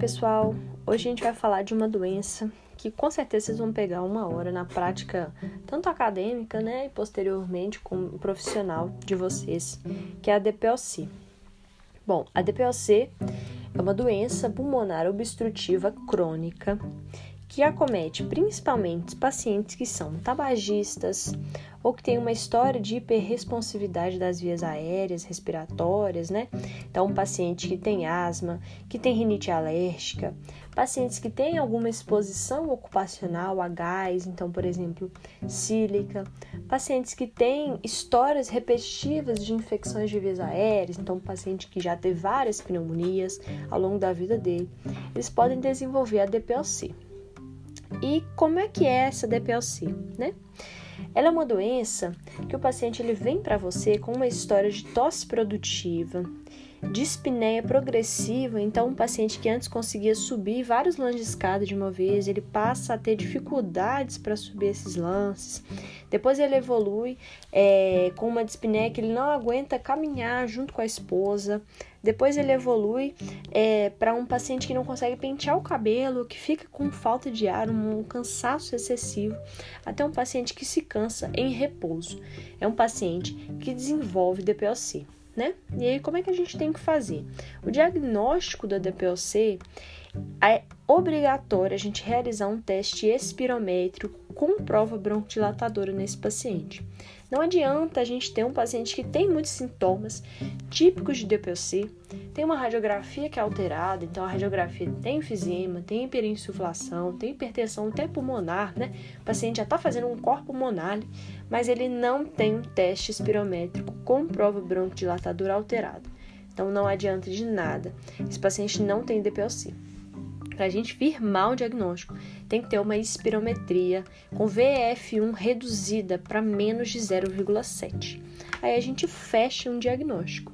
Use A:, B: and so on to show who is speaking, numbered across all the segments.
A: pessoal! Hoje a gente vai falar de uma doença que com certeza vocês vão pegar uma hora na prática, tanto acadêmica, né, e posteriormente como profissional de vocês, que é a DPOC. Bom, a DPOC é uma doença pulmonar obstrutiva crônica que acomete principalmente pacientes que são tabagistas ou que têm uma história de hiperresponsividade das vias aéreas, respiratórias, né? Então, um paciente que tem asma, que tem rinite alérgica, pacientes que têm alguma exposição ocupacional a gás, então, por exemplo, sílica, pacientes que têm histórias repetitivas de infecções de vias aéreas, então, um paciente que já teve várias pneumonias ao longo da vida dele, eles podem desenvolver a DPOC. E como é que é essa DPLC, né? Ela é uma doença que o paciente ele vem para você com uma história de tosse produtiva, dispneia progressiva, então um paciente que antes conseguia subir vários lances de escada de uma vez, ele passa a ter dificuldades para subir esses lances. Depois ele evolui é, com uma dispneia que ele não aguenta caminhar junto com a esposa. Depois ele evolui é, para um paciente que não consegue pentear o cabelo, que fica com falta de ar, um cansaço excessivo, até um paciente que se cansa em repouso. É um paciente que desenvolve DPOC né? E aí, como é que a gente tem que fazer? O diagnóstico da DPOC é obrigatório a gente realizar um teste espirométrico com prova broncodilatadora nesse paciente. Não adianta a gente ter um paciente que tem muitos sintomas típicos de DPOC, tem uma radiografia que é alterada, então a radiografia tem enfisema, tem hiperinsuflação, tem hipertensão até pulmonar, né? O paciente já está fazendo um corpo pulmonar, mas ele não tem um teste espirométrico com prova broncodilatadora alterada. Então não adianta de nada. Esse paciente não tem DPOC para a gente firmar o diagnóstico, tem que ter uma espirometria com VF1 reduzida para menos de 0,7. Aí a gente fecha um diagnóstico.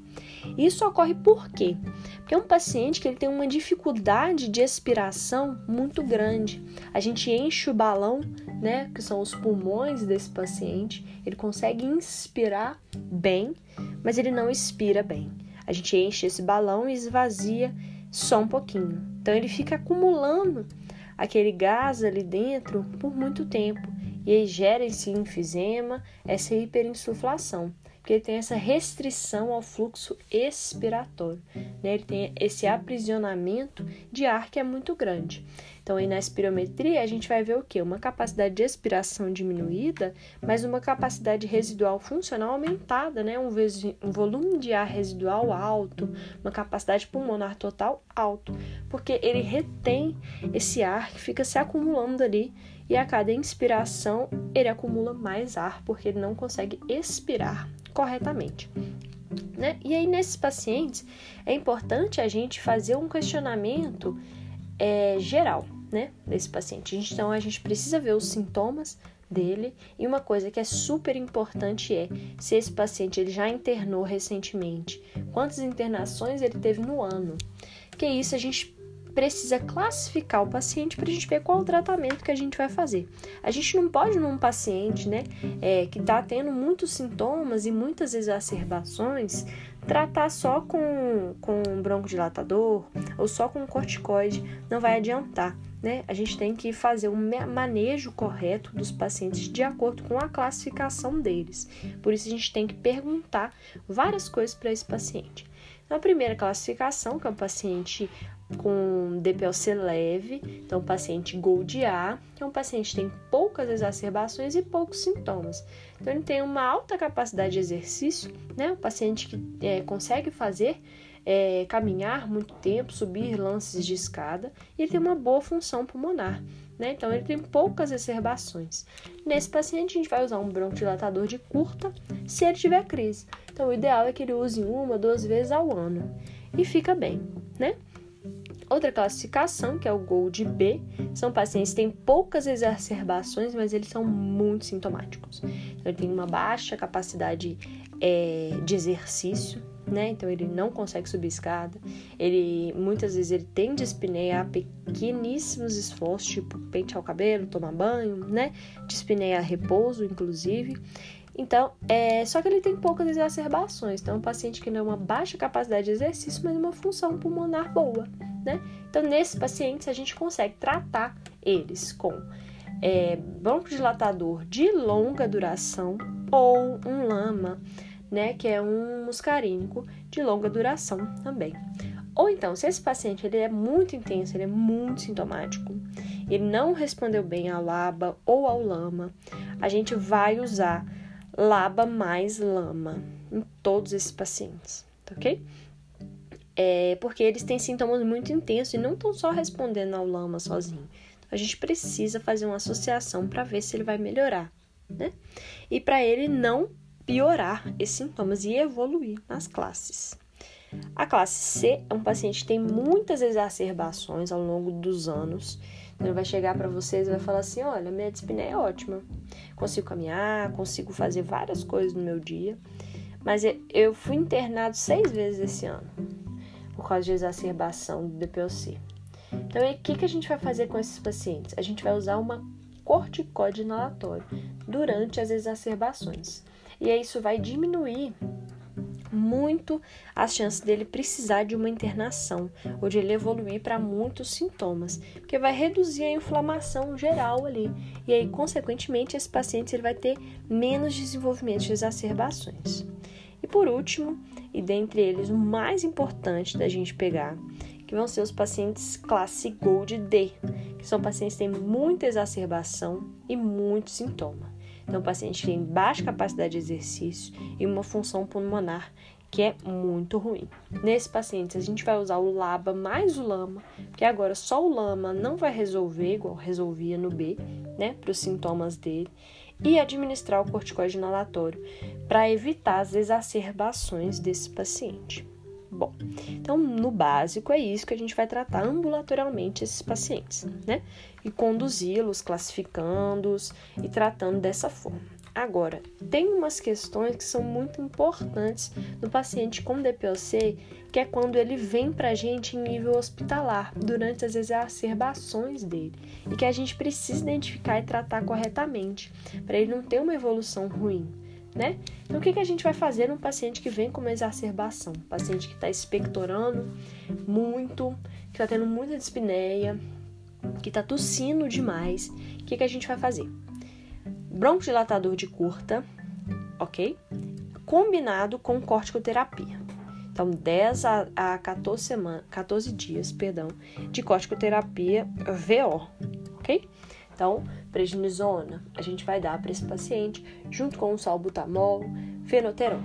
A: Isso ocorre por quê? Porque é um paciente que ele tem uma dificuldade de expiração muito grande. A gente enche o balão, né, que são os pulmões desse paciente, ele consegue inspirar bem, mas ele não expira bem. A gente enche esse balão e esvazia só um pouquinho. Então ele fica acumulando aquele gás ali dentro por muito tempo e aí gera esse enfisema, essa hiperinsuflação, porque ele tem essa restrição ao fluxo expiratório, né? ele tem esse aprisionamento de ar que é muito grande. Então, aí na espirometria, a gente vai ver o que? Uma capacidade de expiração diminuída, mas uma capacidade residual funcional aumentada, né? Um, um volume de ar residual alto, uma capacidade pulmonar total alto, porque ele retém esse ar que fica se acumulando ali e a cada inspiração ele acumula mais ar porque ele não consegue expirar corretamente. Né? E aí, nesses pacientes, é importante a gente fazer um questionamento é, geral né, desse paciente. Então a gente precisa ver os sintomas dele e uma coisa que é super importante é se esse paciente ele já internou recentemente, quantas internações ele teve no ano. Que isso a gente precisa classificar o paciente para a gente ver qual o tratamento que a gente vai fazer. A gente não pode num paciente, né, é, que está tendo muitos sintomas e muitas exacerbações tratar só com, com broncodilatador ou só com corticoide não vai adiantar né? A gente tem que fazer um manejo correto dos pacientes de acordo com a classificação deles. Por isso a gente tem que perguntar várias coisas para esse paciente. Na primeira classificação, que é um paciente com DPLC leve, então paciente Gold A, que é um paciente que tem poucas exacerbações e poucos sintomas. Então ele tem uma alta capacidade de exercício, né? Um paciente que é, consegue fazer é, caminhar muito tempo, subir lances de escada, e ele tem uma boa função pulmonar. Né? Então, ele tem poucas exacerbações. Nesse paciente, a gente vai usar um broncodilatador de curta se ele tiver crise. Então, o ideal é que ele use uma, duas vezes ao ano. E fica bem, né? Outra classificação, que é o Gold B, são pacientes que têm poucas exacerbações, mas eles são muito sintomáticos. Então, ele tem uma baixa capacidade é, de exercício, né? Então ele não consegue subir escada. Ele muitas vezes ele tem dispneia a pequeníssimos esforços, tipo pentear o cabelo, tomar banho, né? Dispneia a repouso, inclusive. Então, é, só que ele tem poucas exacerbações. Então, é um paciente que não é uma baixa capacidade de exercício, mas uma função pulmonar boa, né? Então, nesses pacientes, a gente consegue tratar eles com é, broncodilatador de longa duração ou um lama, né, que é um muscarínico de longa duração também. Ou então, se esse paciente ele é muito intenso, ele é muito sintomático, ele não respondeu bem ao LABA ou ao LAMA, a gente vai usar LABA mais LAMA em todos esses pacientes, tá ok? É porque eles têm sintomas muito intensos e não estão só respondendo ao LAMA sozinho. Então, a gente precisa fazer uma associação para ver se ele vai melhorar, né? E para ele não piorar esses sintomas e evoluir nas classes. A classe C é um paciente que tem muitas exacerbações ao longo dos anos. Então, ele vai chegar para vocês e vai falar assim: olha, minha dispneia é ótima, consigo caminhar, consigo fazer várias coisas no meu dia, mas eu fui internado seis vezes esse ano por causa de exacerbação do DPOC. Então, o que, que a gente vai fazer com esses pacientes? A gente vai usar uma corticóide inalatório durante as exacerbações. E isso vai diminuir muito as chances dele precisar de uma internação ou de ele evoluir para muitos sintomas, porque vai reduzir a inflamação geral ali. E aí, consequentemente, esse paciente ele vai ter menos desenvolvimento de exacerbações. E por último, e dentre eles o mais importante da gente pegar, que vão ser os pacientes classe Gold D, que são pacientes que têm muita exacerbação e muito sintoma. Então, o paciente tem baixa capacidade de exercício e uma função pulmonar que é muito ruim. Nesse paciente, a gente vai usar o LABA mais o LAMA, porque agora só o LAMA não vai resolver igual resolvia no B, né, para os sintomas dele, e administrar o corticoide inalatório para evitar as exacerbações desse paciente. Bom, então no básico é isso que a gente vai tratar ambulatorialmente esses pacientes, né? E conduzi-los, classificando-os e tratando dessa forma. Agora, tem umas questões que são muito importantes no paciente com DPOC, que é quando ele vem para a gente em nível hospitalar, durante as exacerbações dele, e que a gente precisa identificar e tratar corretamente, para ele não ter uma evolução ruim né? Então, o que, que a gente vai fazer num paciente que vem com uma exacerbação? Paciente que está expectorando muito, que está tendo muita dispneia, que está tossindo demais. O que, que a gente vai fazer? Broncodilatador de curta, ok? Combinado com corticoterapia. Então, 10 a, a 14, semana, 14 dias perdão, de corticoterapia VO, ok? Então, prednisona a gente vai dar para esse paciente junto com o salbutamol, fenoterol.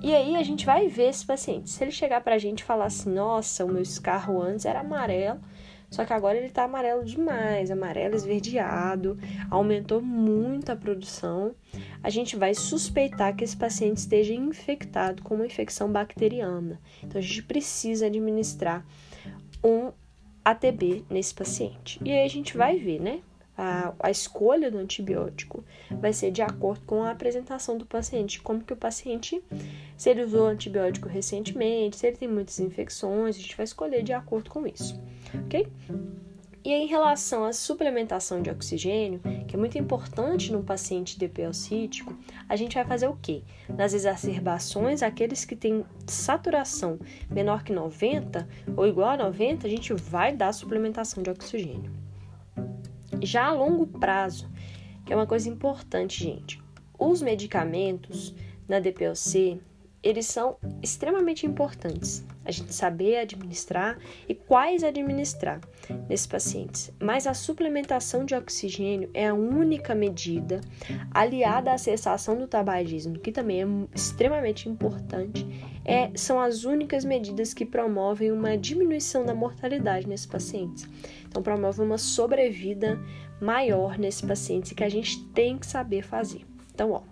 A: E aí a gente vai ver esse paciente. Se ele chegar para a gente e falar assim, nossa, o meu escarro antes era amarelo, só que agora ele está amarelo demais, amarelo esverdeado, aumentou muito a produção. A gente vai suspeitar que esse paciente esteja infectado com uma infecção bacteriana. Então a gente precisa administrar um ATB nesse paciente. E aí a gente vai ver, né? A, a escolha do antibiótico vai ser de acordo com a apresentação do paciente, como que o paciente, se ele usou antibiótico recentemente, se ele tem muitas infecções, a gente vai escolher de acordo com isso, ok? E em relação à suplementação de oxigênio, que é muito importante no paciente DPLcítico, a gente vai fazer o quê? Nas exacerbações, aqueles que têm saturação menor que 90 ou igual a 90, a gente vai dar suplementação de oxigênio. Já a longo prazo, que é uma coisa importante, gente, os medicamentos na DPOC, eles são extremamente importantes. A gente saber administrar e quais administrar nesses pacientes. Mas a suplementação de oxigênio é a única medida aliada à cessação do tabagismo, que também é extremamente importante. É, são as únicas medidas que promovem uma diminuição da mortalidade nesses pacientes. Então, promove uma sobrevida maior nesse paciente que a gente tem que saber fazer. Então, ó,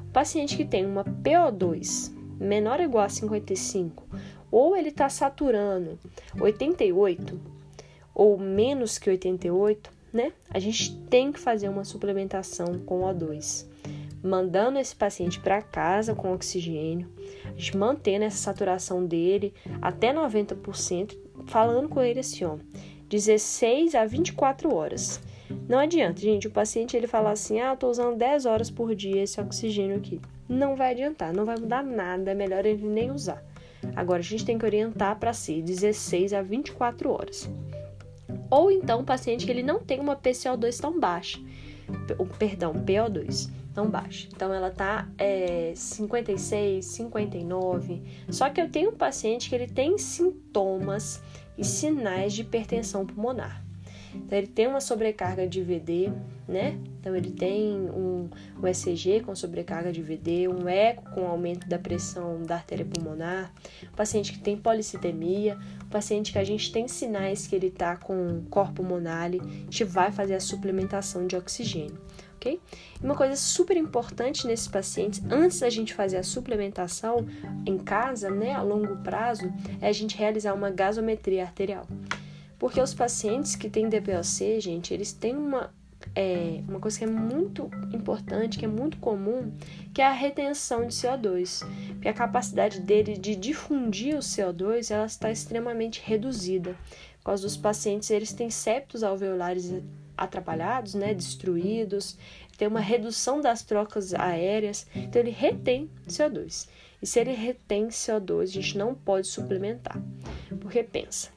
A: o paciente que tem uma PO2 menor ou igual a 55, ou ele está saturando 88 ou menos que 88, né? A gente tem que fazer uma suplementação com O2, mandando esse paciente para casa com oxigênio, a gente mantendo essa saturação dele até 90%, falando com ele assim, ó, 16 a 24 horas. Não adianta, gente, o paciente ele falar assim: "Ah, tô usando 10 horas por dia esse oxigênio aqui". Não vai adiantar, não vai mudar nada, é melhor ele nem usar. Agora a gente tem que orientar para ser 16 a 24 horas. Ou então o paciente que ele não tem uma PCO2 tão baixa, perdão, PO2 tão baixa. Então ela tá é, 56, 59. Só que eu tenho um paciente que ele tem sintomas e sinais de hipertensão pulmonar. Então, ele tem uma sobrecarga de VD, né? Então, ele tem um, um ECG com sobrecarga de VD, um eco com aumento da pressão da artéria pulmonar, um paciente que tem policitemia, um paciente que a gente tem sinais que ele está com corpo pulmonar, a gente vai fazer a suplementação de oxigênio. Okay? Uma coisa super importante nesses pacientes, antes da gente fazer a suplementação em casa, né, a longo prazo, é a gente realizar uma gasometria arterial. Porque os pacientes que têm DPOC, gente, eles têm uma, é, uma coisa que é muito importante, que é muito comum, que é a retenção de CO2. Porque a capacidade dele de difundir o CO2 ela está extremamente reduzida. Por causa dos pacientes, eles têm septos alveolares atrapalhados, né, destruídos, tem uma redução das trocas aéreas, então ele retém CO2. E se ele retém CO2, a gente não pode suplementar. Porque pensa,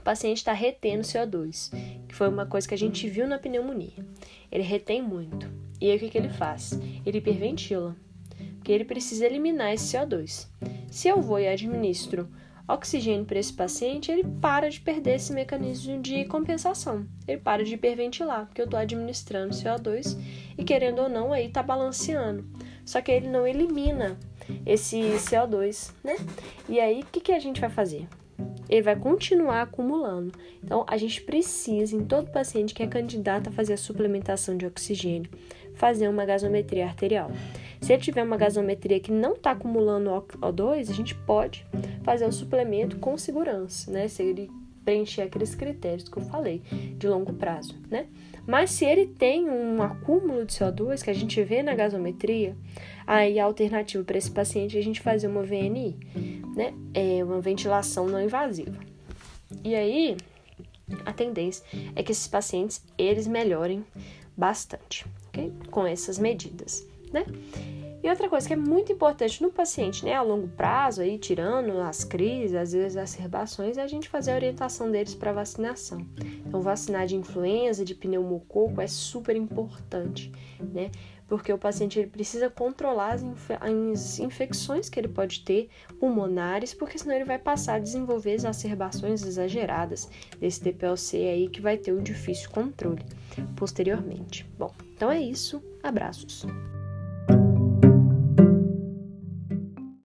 A: o paciente está retendo CO2, que foi uma coisa que a gente viu na pneumonia. Ele retém muito. E aí o que, que ele faz? Ele hiperventila, porque ele precisa eliminar esse CO2. Se eu vou e administro oxigênio para esse paciente, ele para de perder esse mecanismo de compensação. Ele para de hiperventilar, porque eu estou administrando CO2 e, querendo ou não, aí está balanceando. Só que ele não elimina esse CO2, né? E aí, o que, que a gente vai fazer? Ele vai continuar acumulando. Então, a gente precisa, em todo paciente que é candidato a fazer a suplementação de oxigênio, fazer uma gasometria arterial. Se ele tiver uma gasometria que não está acumulando O2, a gente pode fazer o suplemento com segurança, né? Se ele preencher aqueles critérios que eu falei, de longo prazo, né? Mas se ele tem um acúmulo de CO2 que a gente vê na gasometria, aí a alternativa para esse paciente é a gente fazer uma VNI, né? É uma ventilação não invasiva. E aí, a tendência é que esses pacientes eles melhorem bastante, ok? Com essas medidas, né? E outra coisa que é muito importante no paciente, né, a longo prazo, aí tirando as crises, as exacerbações, é a gente fazer a orientação deles para vacinação. Então, vacinar de influenza, de pneumococo é super importante, né? Porque o paciente ele precisa controlar as, inf as infecções que ele pode ter pulmonares, porque senão ele vai passar a desenvolver exacerbações exageradas desse TPLC aí que vai ter um difícil controle posteriormente. Bom, então é isso. Abraços.